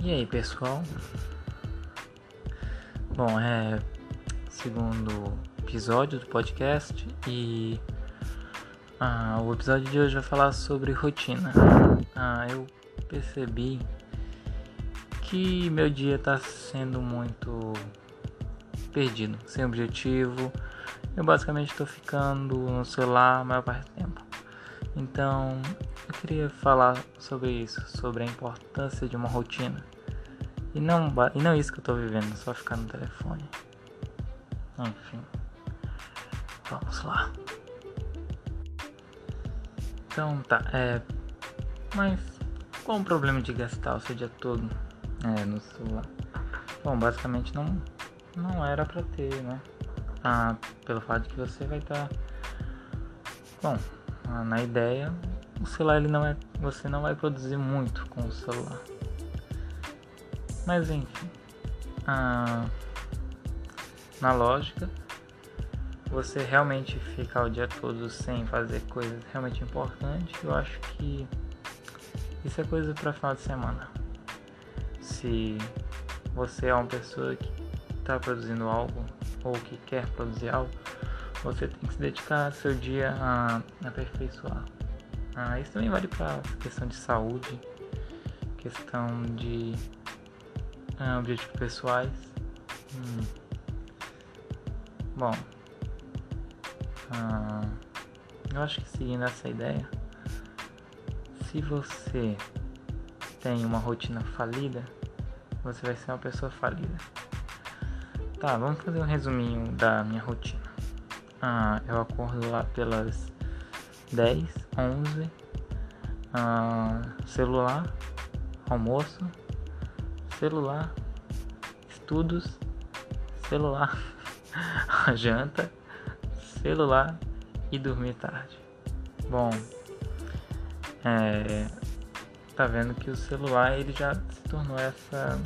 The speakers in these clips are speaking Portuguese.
E aí, pessoal? Bom, é segundo episódio do podcast e ah, o episódio de hoje vai falar sobre rotina. Ah, eu percebi que meu dia está sendo muito perdido, sem objetivo. Eu basicamente estou ficando no celular a maior parte do tempo. Então, eu queria falar sobre isso, sobre a importância de uma rotina. E não, e não isso que eu tô vivendo, só ficar no telefone. Enfim. Vamos lá. Então tá, é. Mas qual o problema de gastar o seu dia todo é, no celular? Bom, basicamente não, não era pra ter, né? Ah, pelo fato de que você vai estar. Tá... Bom, na ideia, o celular ele não é. Você não vai produzir muito com o celular. Mas enfim. Ah, na lógica, você realmente ficar o dia todo sem fazer coisas realmente importantes, eu acho que isso é coisa para final de semana. Se você é uma pessoa que está produzindo algo ou que quer produzir algo, você tem que se dedicar seu dia a aperfeiçoar. Ah, isso também vale para questão de saúde, questão de ah, objetivos pessoais. Hum. Bom, ah, eu acho que seguindo essa ideia, se você tem uma rotina falida, você vai ser uma pessoa falida. Tá, vamos fazer um resuminho da minha rotina. Ah, eu acordo lá pelas 10, 11, ah, celular, almoço, celular, estudos, celular, janta, celular e dormir tarde. Bom, é, tá vendo que o celular ele já se tornou essa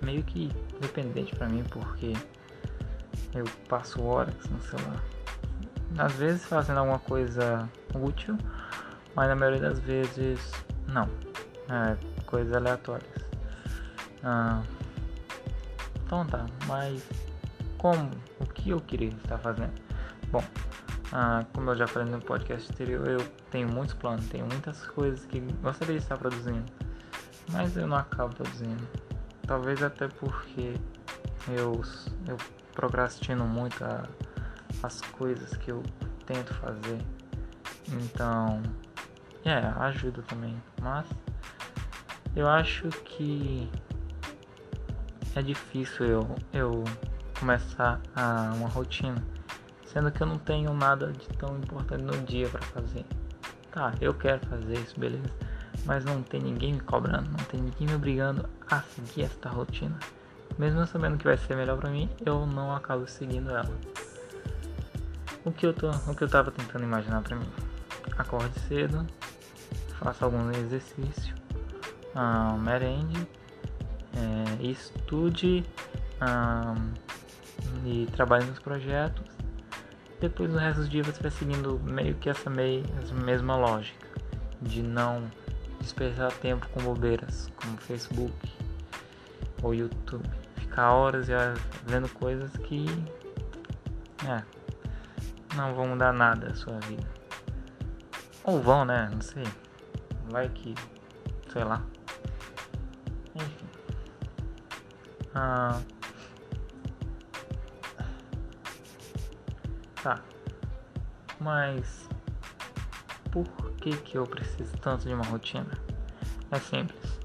meio que dependente para mim porque eu passo horas no celular. Às vezes fazendo alguma coisa útil, mas na maioria das vezes não. É, coisas aleatórias. Ah, então tá, mas como? O que eu queria estar fazendo? Bom, ah, como eu já falei no podcast anterior, eu tenho muitos planos, tenho muitas coisas que gostaria de estar produzindo, mas eu não acabo produzindo. Talvez até porque eu, eu procrastino muito a, as coisas que eu tento fazer. Então, é, ajuda também. Mas eu acho que é difícil eu, eu começar a uma rotina, sendo que eu não tenho nada de tão importante no dia para fazer. Tá, eu quero fazer isso, beleza, mas não tem ninguém me cobrando, não tem ninguém me obrigando a seguir esta rotina. Mesmo sabendo que vai ser melhor para mim, eu não acabo seguindo ela. O que eu tô, o que eu tava tentando imaginar para mim? Acorde cedo, faça algum exercício, ah, merende, é, estude ah, e trabalhe nos projetos. Depois no resto do dia você vai seguindo meio que essa, meio, essa mesma lógica de não desperdiçar tempo com bobeiras como Facebook ou YouTube. Ficar horas e horas vendo coisas que é, não vão mudar nada a sua vida. Ou vão, né? Não sei. Vai que. Sei lá. Enfim. Ah. Tá. Mas. Por que, que eu preciso tanto de uma rotina? É simples.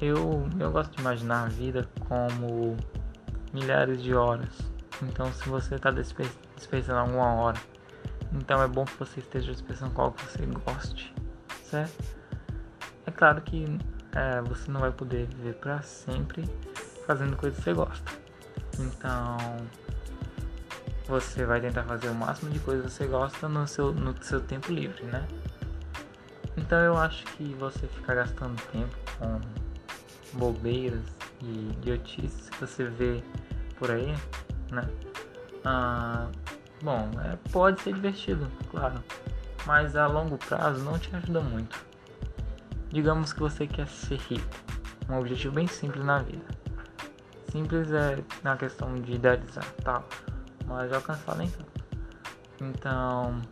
Eu, eu gosto de imaginar a vida como milhares de horas. Então, se você está desperdiçando alguma hora, então é bom que você esteja desperdiçando qual que você goste, certo? É claro que é, você não vai poder viver para sempre fazendo coisas que você gosta. Então, você vai tentar fazer o máximo de coisas que você gosta no seu, no seu tempo livre, né? Então eu acho que você ficar gastando tempo com bobeiras e idiotices que você vê por aí, né? Ah, bom, é, pode ser divertido, claro, mas a longo prazo não te ajuda muito. Digamos que você quer ser rico um objetivo bem simples na vida. Simples é na questão de idealizar, tal, mas alcançar nem tanto. Então,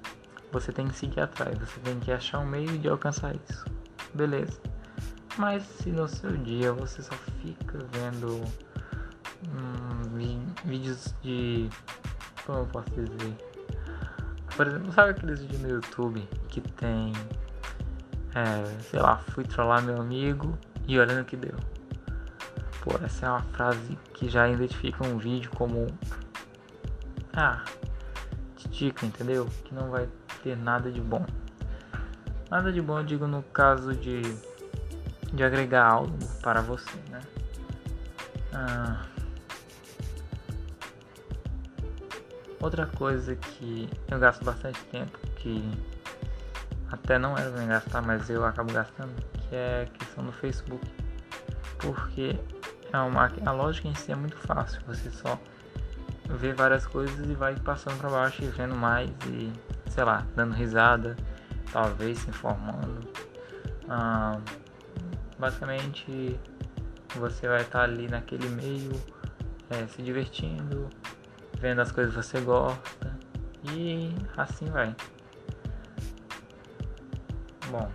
você tem que seguir atrás, você tem que achar um meio de alcançar isso. Beleza. Mas se no seu dia você só fica vendo hum, vídeos de. Como eu posso dizer? Por exemplo, sabe aqueles vídeos no YouTube que tem. É, sei lá, fui trollar meu amigo e olhando o que deu. Pô, essa é uma frase que já identifica um vídeo como. Ah, dica, entendeu? Que não vai ter nada de bom. Nada de bom eu digo no caso de, de agregar algo para você, né? Ah, outra coisa que eu gasto bastante tempo, que até não era pra gastar, mas eu acabo gastando, que é a questão do Facebook. Porque é uma, a lógica em si é muito fácil, você só vê várias coisas e vai passando para baixo e vendo mais e sei lá, dando risada, talvez se informando. Ah, basicamente você vai estar ali naquele meio, é, se divertindo, vendo as coisas que você gosta e assim vai. Bom,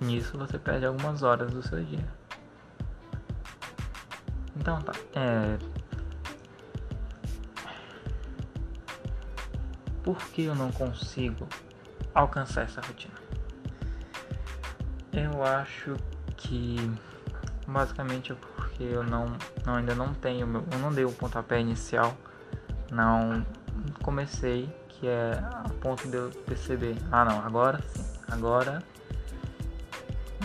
nisso você perde algumas horas do seu dia. Então tá. É, por que eu não consigo alcançar essa rotina? Eu acho que basicamente é porque eu não, não ainda não tenho, eu não dei o pontapé inicial, não comecei, que é a ponto de eu perceber, ah não, agora sim, agora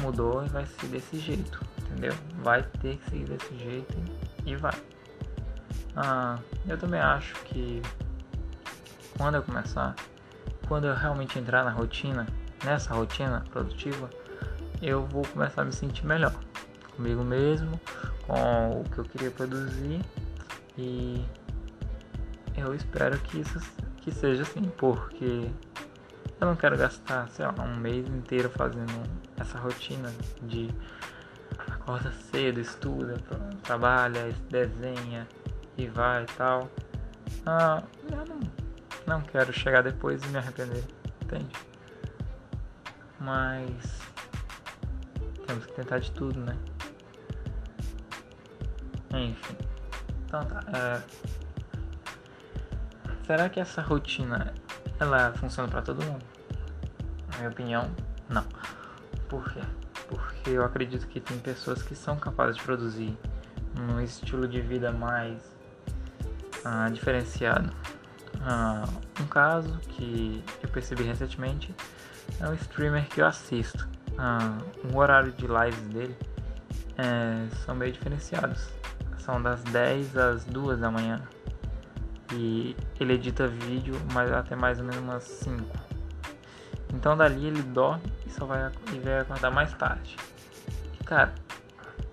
mudou e vai ser desse jeito, entendeu? Vai ter que seguir desse jeito e vai. Ah, eu também acho que quando eu começar, quando eu realmente entrar na rotina, nessa rotina produtiva, eu vou começar a me sentir melhor comigo mesmo, com o que eu queria produzir e eu espero que isso que seja assim, porque eu não quero gastar, sei lá, um mês inteiro fazendo essa rotina de acorda cedo, estuda, trabalha, desenha e vai e tal. Ah, eu não não quero chegar depois e me arrepender, entende? Mas temos que tentar de tudo, né? Enfim. Então tá. É... Será que essa rotina ela funciona para todo mundo? Na minha opinião, não. Por quê? Porque eu acredito que tem pessoas que são capazes de produzir um estilo de vida mais ah, diferenciado ah, um caso que eu percebi recentemente é um streamer que eu assisto. Ah, o horário de lives dele é, são meio diferenciados. São das 10 às 2 da manhã. E ele edita vídeo mas até mais ou menos umas 5. Então dali ele dorme e só vai, e vai acordar mais tarde. E cara,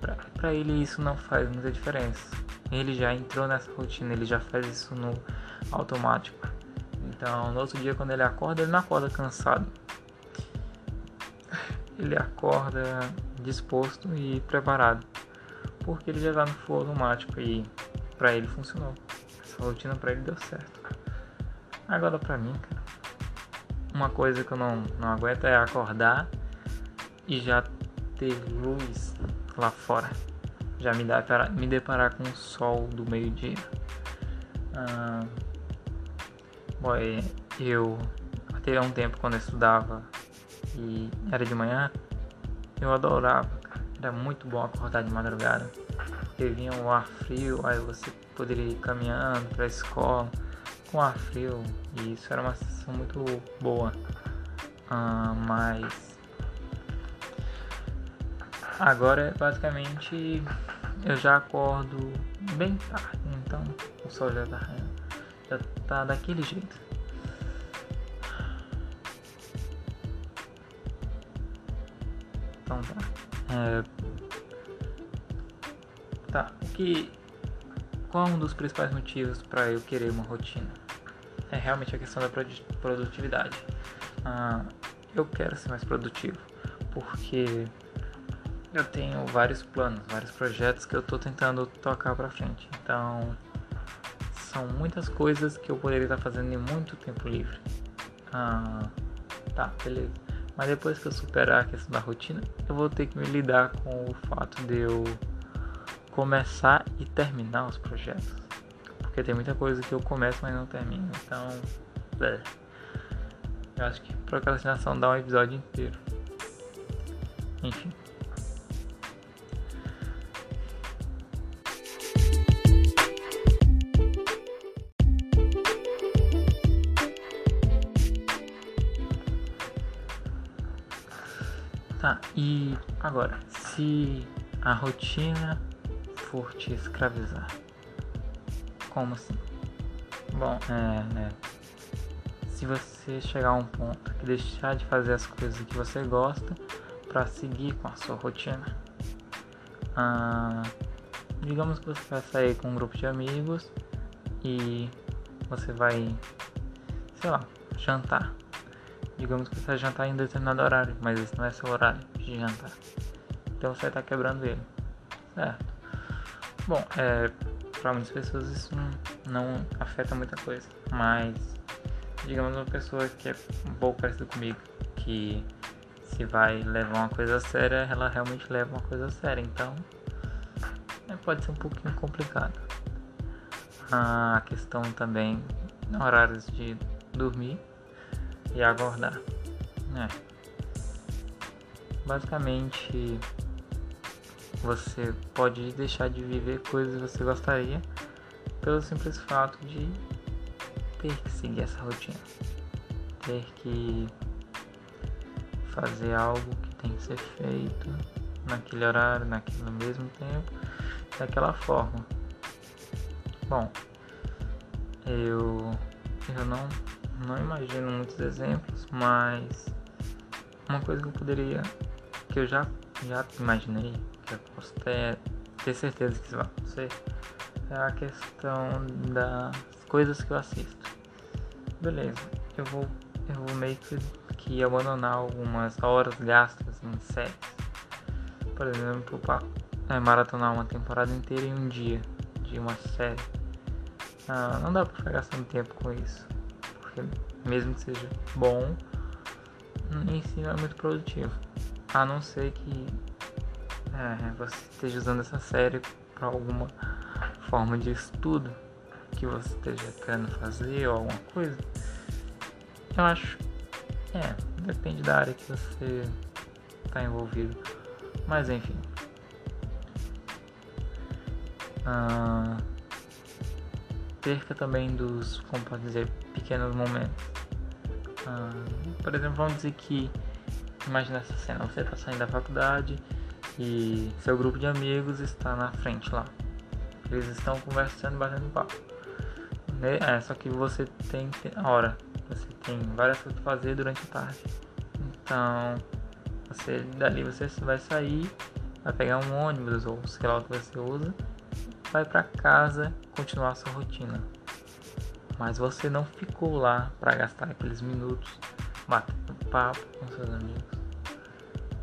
pra, pra ele isso não faz muita diferença. Ele já entrou nessa rotina, ele já faz isso no automático. Então, no outro dia, quando ele acorda, ele não acorda cansado. Ele acorda disposto e preparado, porque ele já está no flow automático e para ele funcionou. Essa rotina para ele deu certo. Agora, para mim, cara, uma coisa que eu não, não aguento é acordar e já ter luz lá fora. Já me, dá para me deparar com o sol do meio-dia. Ah, eu até um tempo quando eu estudava e era de manhã, eu adorava. Era muito bom acordar de madrugada. Porque vinha o ar frio, aí você poderia ir caminhando para a escola com ar frio. E isso era uma sensação muito boa. Ah, mas agora basicamente eu já acordo bem tarde, então o sol já tá já tá daquele jeito. Então tá. É... Tá. O que. Qual é um dos principais motivos para eu querer uma rotina? É realmente a questão da produtividade. Ah, eu quero ser mais produtivo porque eu tenho vários planos, vários projetos que eu tô tentando tocar pra frente. Então, são muitas coisas que eu poderia estar fazendo em muito tempo livre. Ah, tá, beleza. Mas depois que eu superar a questão da rotina, eu vou ter que me lidar com o fato de eu começar e terminar os projetos. Porque tem muita coisa que eu começo, mas não termino. Então, é. eu acho que procrastinação dá um episódio inteiro. Enfim. Tá, e agora, se a rotina for te escravizar, como assim? Bom, é, é, se você chegar a um ponto que deixar de fazer as coisas que você gosta para seguir com a sua rotina, ah, digamos que você vai sair com um grupo de amigos e você vai, sei lá, jantar Digamos que você vai jantar em determinado horário, mas esse não é seu horário de jantar. Então você está quebrando ele. Certo? Bom, é, para muitas pessoas isso não, afeta muita coisa. Mas, digamos uma pessoa que é um pouco parecida comigo, que se vai levar uma coisa séria, ela realmente leva uma coisa séria. Então, é, pode ser um pouquinho complicado. A questão também, horários de dormir e aguardar. É. Basicamente, você pode deixar de viver coisas que você gostaria pelo simples fato de ter que seguir essa rotina, ter que fazer algo que tem que ser feito naquele horário, naquele mesmo tempo, daquela forma. Bom, eu eu não não imagino muitos exemplos, mas uma coisa que eu poderia, que eu já, já imaginei, que posso ter, ter certeza que isso vai acontecer, é a questão das coisas que eu assisto. Beleza, eu vou, eu vou meio que, que abandonar algumas horas gastas em séries. Por exemplo, para é, maratonar uma temporada inteira em um dia de uma série. Ah, não dá pra ficar gastando tempo com isso mesmo que seja bom, em si não é muito produtivo. A não ser que é, você esteja usando essa série para alguma forma de estudo que você esteja querendo fazer ou alguma coisa. Eu acho. É, depende da área que você está envolvido. Mas enfim. Ah, perca também dos, como dizer, pequenos momentos. Ah, por exemplo, vamos dizer que, imagina essa cena, você está saindo da faculdade e seu grupo de amigos está na frente lá. Eles estão conversando, batendo papo. Né? É, só que você tem a hora, você tem várias coisas para fazer durante a tarde. Então, você dali você vai sair, vai pegar um ônibus ou sei lá o que você usa, vai para casa continuar sua rotina mas você não ficou lá para gastar aqueles minutos batendo papo com seus amigos.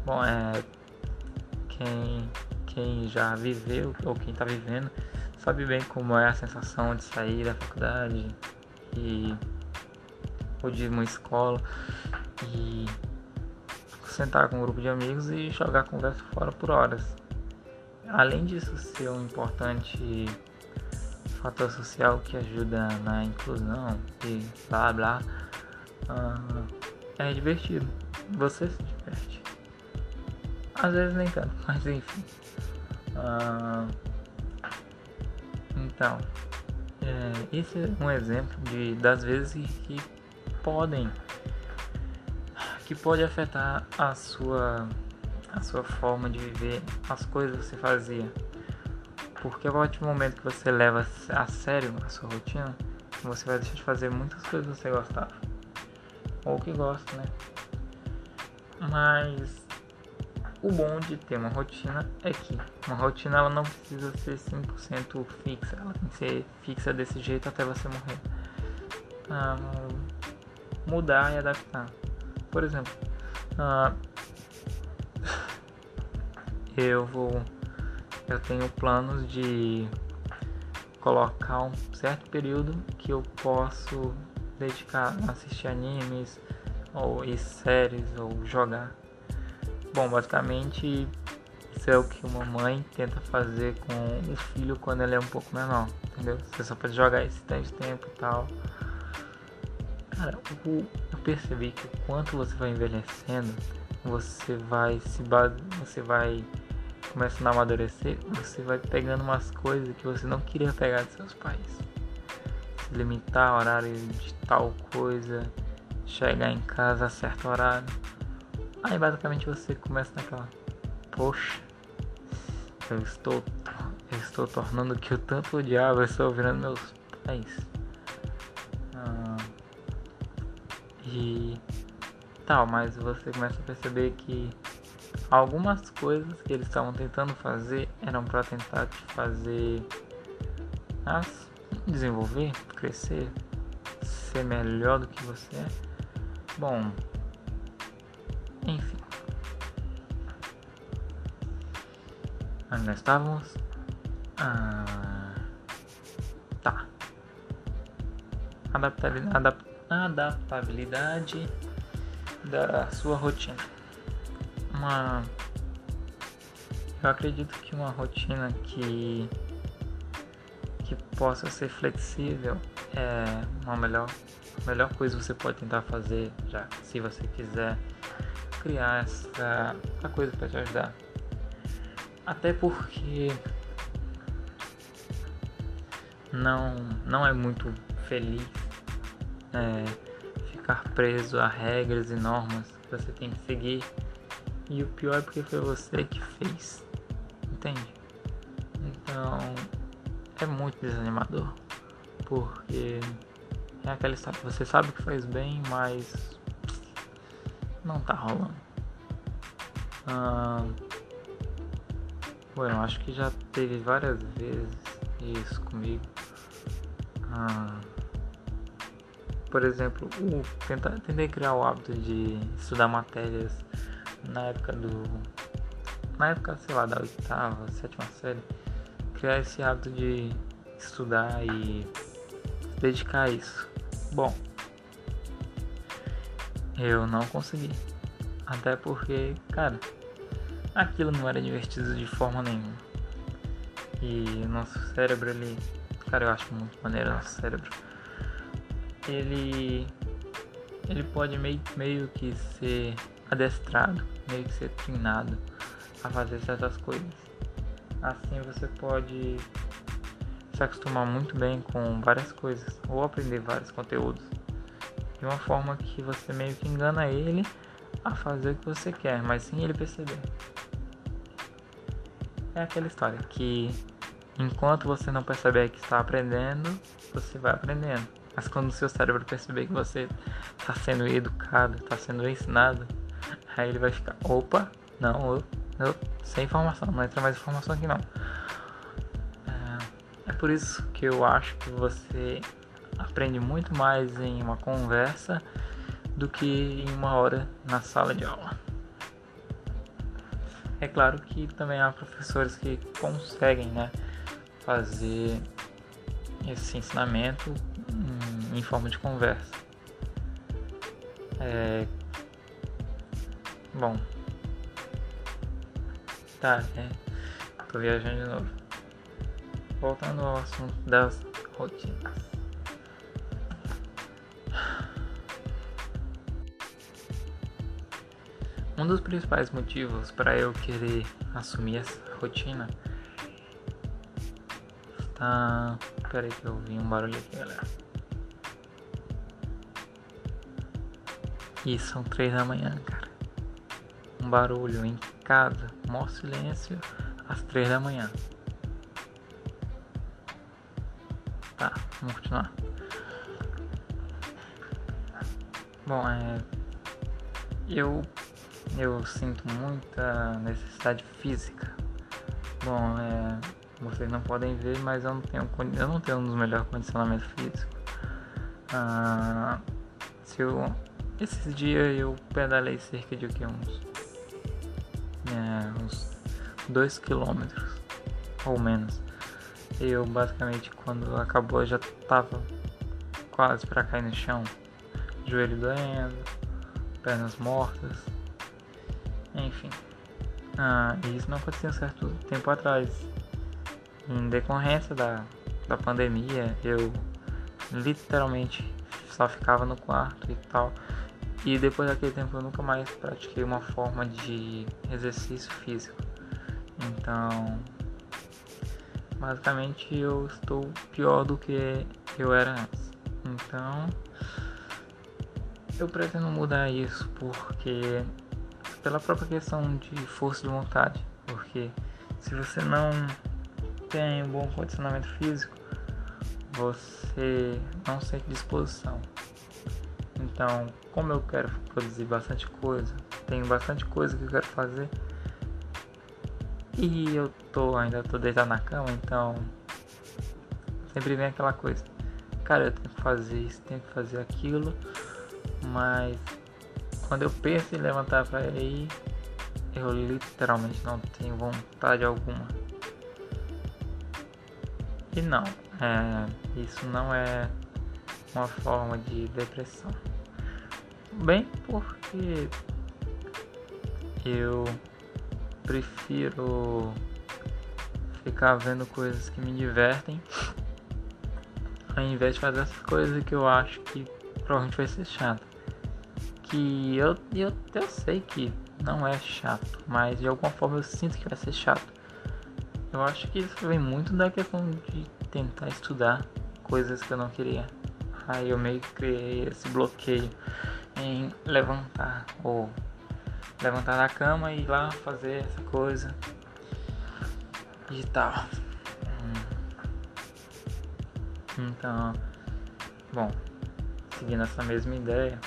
Bom, é quem quem já viveu ou quem está vivendo sabe bem como é a sensação de sair da faculdade e ou de uma escola e sentar com um grupo de amigos e jogar conversa fora por horas. Além disso ser um importante fator social que ajuda na inclusão e blá blá, uh, é divertido. Você se diverte. Às vezes nem tanto, mas enfim. Uh, então, é, esse é um exemplo de, das vezes que, que podem que pode afetar a sua a sua forma de viver as coisas que você fazia porque a partir do momento que você leva a sério a sua rotina, você vai deixar de fazer muitas coisas que você gostava. Ou que gosta, né? Mas o bom de ter uma rotina é que uma rotina ela não precisa ser 100% fixa, ela tem que ser fixa desse jeito até você morrer. Ah, mudar e adaptar. Por exemplo, ah, eu vou. Eu tenho planos de colocar um certo período que eu posso dedicar a assistir animes ou séries ou jogar. Bom, basicamente isso é o que uma mãe tenta fazer com o filho quando ele é um pouco menor, entendeu? Você só pode jogar esse tanto de tempo e tal. Cara, eu percebi que quanto você vai envelhecendo, você vai se base, você vai começando a amadurecer, você vai pegando umas coisas que você não queria pegar de seus pais. Se limitar horário de tal coisa, chegar em casa a certo horário. Aí basicamente você começa naquela, poxa, eu estou, eu estou tornando que eu tanto odiava, eu estou virando meus pais. Ah, e tal, mas você começa a perceber que algumas coisas que eles estavam tentando fazer eram para tentar te fazer as desenvolver, crescer, ser melhor do que você é. Bom, enfim. Onde nós estávamos? Ah, tá. Adaptabilidade, adaptabilidade da sua rotina. Uma. Eu acredito que uma rotina que que possa ser flexível é uma melhor melhor coisa que você pode tentar fazer já se você quiser criar essa, essa coisa para te ajudar. Até porque não não é muito feliz é, ficar preso a regras e normas que você tem que seguir. E o pior é porque foi você que fez entende? Então é muito desanimador porque é aquela história você sabe que faz bem, mas não tá rolando. Ah, bom, eu acho que já teve várias vezes isso comigo. Ah, por exemplo, o, tentar, tentei criar o hábito de estudar matérias na época do. Na época, sei lá, da oitava, sétima série. Criar esse hábito de estudar e dedicar a isso. Bom, eu não consegui. Até porque, cara, aquilo não era divertido de forma nenhuma. E nosso cérebro, ele. Cara, eu acho muito maneiro nosso cérebro. Ele. Ele pode meio, meio que ser adestrado, meio que ser treinado a fazer certas coisas. Assim você pode se acostumar muito bem com várias coisas ou aprender vários conteúdos de uma forma que você meio que engana ele a fazer o que você quer, mas sem ele perceber. É aquela história que enquanto você não perceber que está aprendendo, você vai aprendendo. Mas quando o seu cérebro perceber que você está sendo educado, está sendo ensinado, aí ele vai ficar, opa, não, eu, eu, sem informação, não entra mais informação aqui não. É por isso que eu acho que você aprende muito mais em uma conversa do que em uma hora na sala de aula. É claro que também há professores que conseguem né, fazer esse ensinamento em, forma de conversa. É... Bom. Tá, é. Tô viajando de novo voltando ao assunto das rotinas. Um dos principais motivos para eu querer assumir essa rotina tá. Pera aí que eu ouvi um barulho aqui, galera. E são três da manhã, cara. Um barulho em casa, maior silêncio, às três da manhã. Tá, vamos continuar. Bom, é, eu eu sinto muita necessidade física. Bom, é, vocês não podem ver, mas eu não tenho eu não tenho um dos melhores condicionamentos físicos. Ah, se eu esses dias eu pedalei cerca de uns é, uns 2 km ou menos. Eu basicamente quando acabou já tava quase para cair no chão, joelho doendo, pernas mortas, enfim. Ah, isso não acontecia um certo tempo atrás. Em decorrência da, da pandemia, eu literalmente só ficava no quarto e tal. E depois daquele tempo eu nunca mais pratiquei uma forma de exercício físico. Então, basicamente eu estou pior do que eu era antes. Então, eu pretendo mudar isso porque pela própria questão de força de vontade, porque se você não tem um bom condicionamento físico, você não sente disposição. Então, como eu quero produzir bastante coisa, tenho bastante coisa que eu quero fazer, e eu tô ainda tô deitado na cama, então sempre vem aquela coisa. Cara, eu tenho que fazer isso, tenho que fazer aquilo, mas quando eu penso em levantar para ir, eu literalmente não tenho vontade alguma. E não, é, isso não é uma forma de depressão. Bem porque eu prefiro ficar vendo coisas que me divertem ao invés de fazer essas coisas que eu acho que provavelmente vai ser chato. Que eu, eu, eu sei que não é chato, mas de alguma forma eu sinto que vai ser chato. Eu acho que isso vem muito da questão de tentar estudar coisas que eu não queria. Aí eu meio que criei esse bloqueio em levantar ou levantar da cama e ir lá fazer essa coisa e tal. Hum. Então, bom, seguindo essa mesma ideia,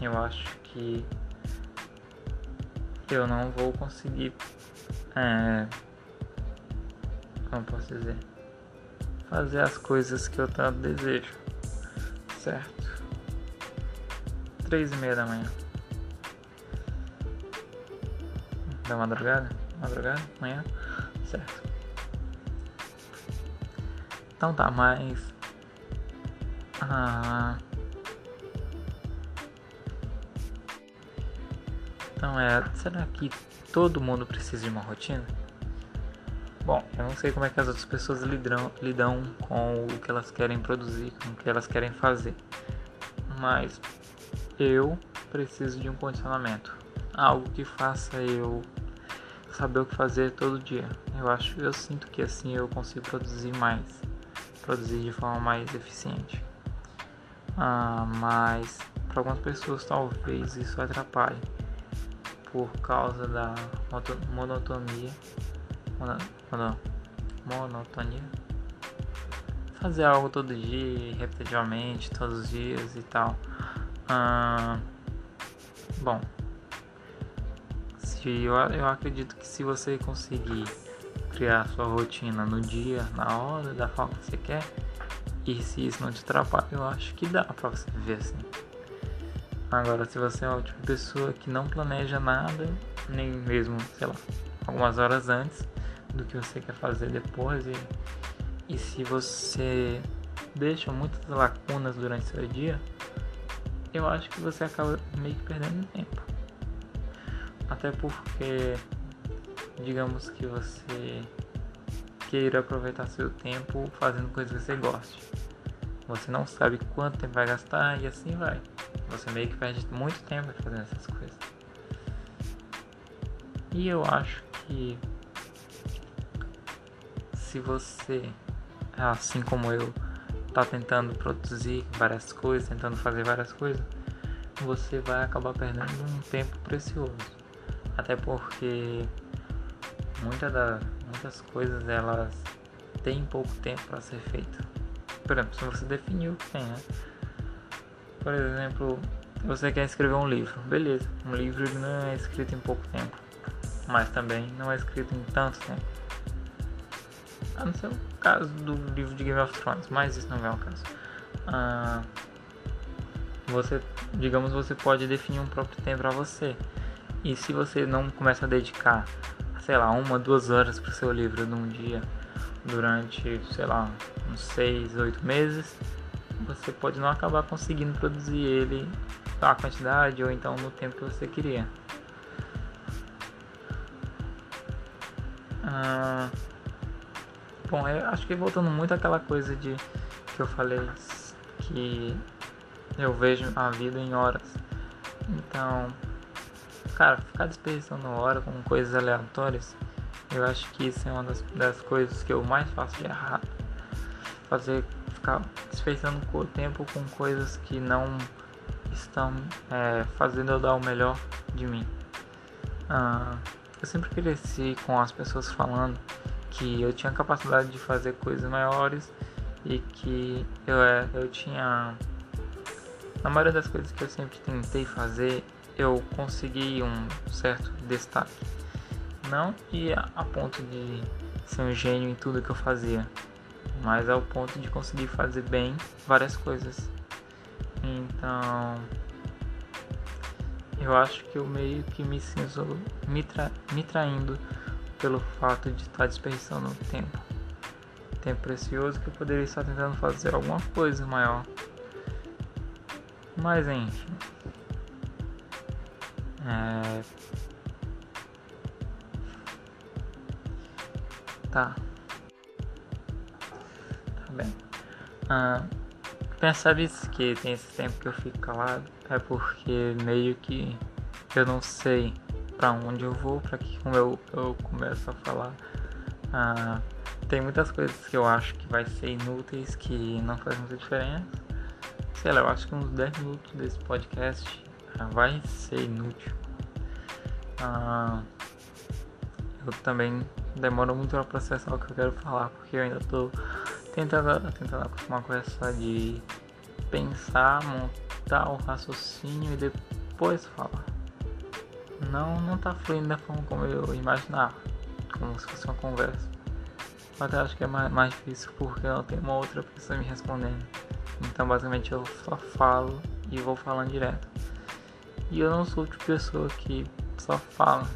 eu acho que eu não vou conseguir. É, como posso dizer? Fazer as coisas que eu tanto desejo, certo? Três e meia da manhã. da madrugada, madrugada, manhã, certo. Então tá, mas ah, então é, será que todo mundo precisa de uma rotina? Bom, eu não sei como é que as outras pessoas lidam, lidam com o que elas querem produzir, com o que elas querem fazer. Mas eu preciso de um condicionamento algo que faça eu saber o que fazer todo dia. Eu acho, eu sinto que assim eu consigo produzir mais, produzir de forma mais eficiente. Ah, mas para algumas pessoas talvez isso atrapalhe por causa da monotonia, mono, monotonia, fazer algo todo dia, repetitivamente, todos os dias e tal. Bom, que eu, eu acredito que se você conseguir criar sua rotina no dia, na hora, da forma que você quer, e se isso não te atrapalha, eu acho que dá pra você viver assim. Agora, se você é uma tipo de pessoa que não planeja nada, nem mesmo, sei lá, algumas horas antes do que você quer fazer depois, e, e se você deixa muitas lacunas durante seu dia, eu acho que você acaba meio que perdendo tempo. Até porque, digamos que você queira aproveitar seu tempo fazendo coisas que você goste. Você não sabe quanto tempo vai gastar e assim vai. Você meio que perde muito tempo fazendo essas coisas. E eu acho que se você, assim como eu, tá tentando produzir várias coisas, tentando fazer várias coisas, você vai acabar perdendo um tempo precioso. Até porque muita da, muitas coisas elas têm pouco tempo para ser feita. Por exemplo, se você definiu o que tem, né? Por exemplo, você quer escrever um livro, beleza. Um livro não é escrito em pouco tempo, mas também não é escrito em tanto tempo. A não ser o caso do livro de Game of Thrones, mas isso não é o caso. Ah, você, digamos, você pode definir um próprio tempo para você. E se você não começa a dedicar sei lá, uma, duas horas pro seu livro num dia durante, sei lá, uns seis, oito meses, você pode não acabar conseguindo produzir ele a quantidade ou então no tempo que você queria. Ah, bom, eu acho que voltando muito àquela coisa de que eu falei que eu vejo a vida em horas. Então, cara, ficar desperdiçando hora com coisas aleatórias, eu acho que isso é uma das, das coisas que eu mais faço de errado. Fazer, ficar desperdiçando o tempo com coisas que não estão é, fazendo eu dar o melhor de mim. Ah, eu sempre cresci com as pessoas falando que eu tinha capacidade de fazer coisas maiores e que eu, é, eu tinha. Na maioria das coisas que eu sempre tentei fazer, eu consegui um certo destaque. Não de a ponto de ser um gênio em tudo que eu fazia, mas ao ponto de conseguir fazer bem várias coisas. Então, eu acho que eu meio que me sinto me, tra me traindo pelo fato de estar desperdiçando tempo. Tempo precioso que eu poderia estar tentando fazer alguma coisa maior. Mas enfim. É... Tá Ah, percebe que tem esse tempo que eu fico calado? É porque meio que eu não sei para onde eu vou, para que como eu, eu começo a falar. Ah, tem muitas coisas que eu acho que vai ser inúteis, que não faz muita diferença. Sei lá, eu acho que uns 10 minutos desse podcast vai ser inútil. Ah, eu também demoro muito para processar o que eu quero falar, porque eu ainda tô tentando, tentando acostumar com essa de pensar, montar o raciocínio e depois falar. Não, não tá fluindo da forma como eu imaginava, como se fosse uma conversa. Mas eu acho que é mais, mais difícil porque eu tenho uma outra pessoa me respondendo. Então basicamente eu só falo e vou falando direto. E eu não sou de pessoa que só fala.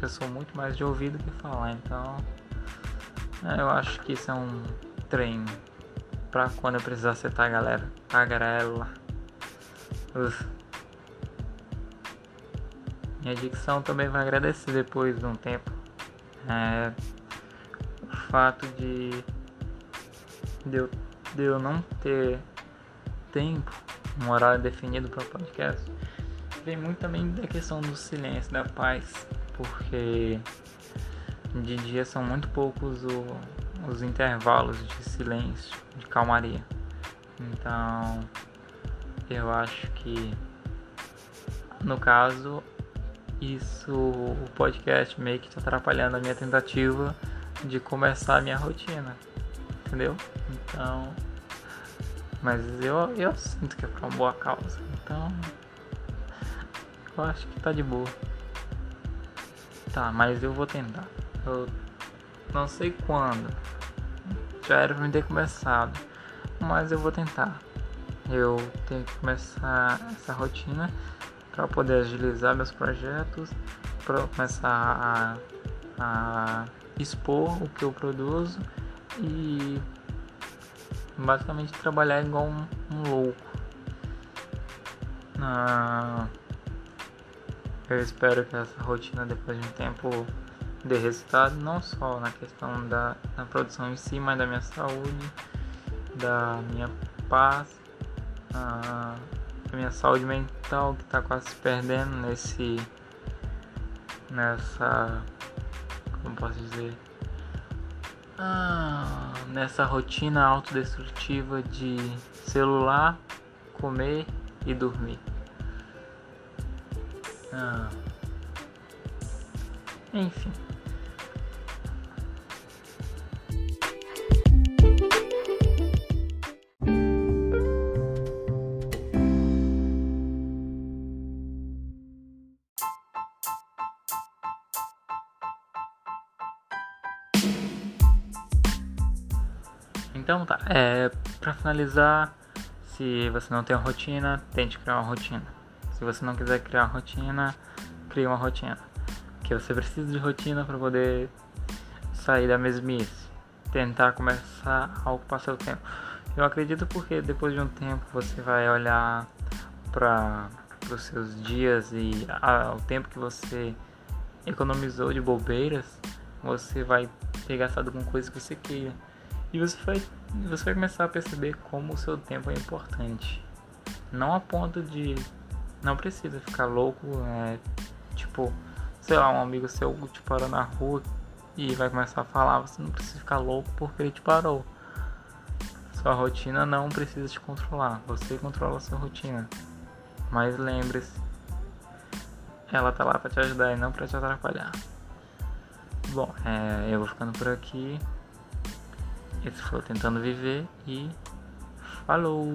Eu sou muito mais de ouvido que falar. Então é, eu acho que isso é um treino pra quando eu precisar acertar a galera. A garela. Uf. Minha dicção também vai agradecer depois de um tempo. É, o fato de, de, eu, de eu não ter tempo, um horário definido para podcast vem muito também da questão do silêncio, da paz, porque de dia são muito poucos o, os intervalos de silêncio, de calmaria. Então, eu acho que no caso isso o podcast meio que está atrapalhando a minha tentativa de começar a minha rotina, entendeu? Então, mas eu, eu sinto que é pra uma boa causa, então eu acho que tá de boa. Tá, mas eu vou tentar. Eu não sei quando. Já era pra me ter começado. Mas eu vou tentar. Eu tenho que começar essa rotina para poder agilizar meus projetos, para começar a, a expor o que eu produzo e basicamente trabalhar igual um, um louco. Ah, eu espero que essa rotina, depois de um tempo, dê resultado, não só na questão da, da produção em si, mas da minha saúde, da minha paz, a, da minha saúde mental que está quase se perdendo nesse. nessa. como posso dizer? Ah, nessa rotina autodestrutiva de celular, comer e dormir. Ah. Enfim. Se você não tem uma rotina, tente criar uma rotina. Se você não quiser criar uma rotina, crie uma rotina. que você precisa de rotina para poder sair da mesmice, tentar começar a ocupar seu tempo. Eu acredito porque depois de um tempo você vai olhar para os seus dias e ao tempo que você economizou de bobeiras, você vai ter gastado com coisas que você queira. E você vai, você vai começar a perceber como o seu tempo é importante. Não a ponto de. Não precisa ficar louco, é, tipo, sei lá, um amigo seu te parou na rua e vai começar a falar, você não precisa ficar louco porque ele te parou. Sua rotina não precisa te controlar, você controla a sua rotina. Mas lembre-se, ela tá lá para te ajudar e não para te atrapalhar. Bom, é, eu vou ficando por aqui. Esse foi Tentando Viver e falou!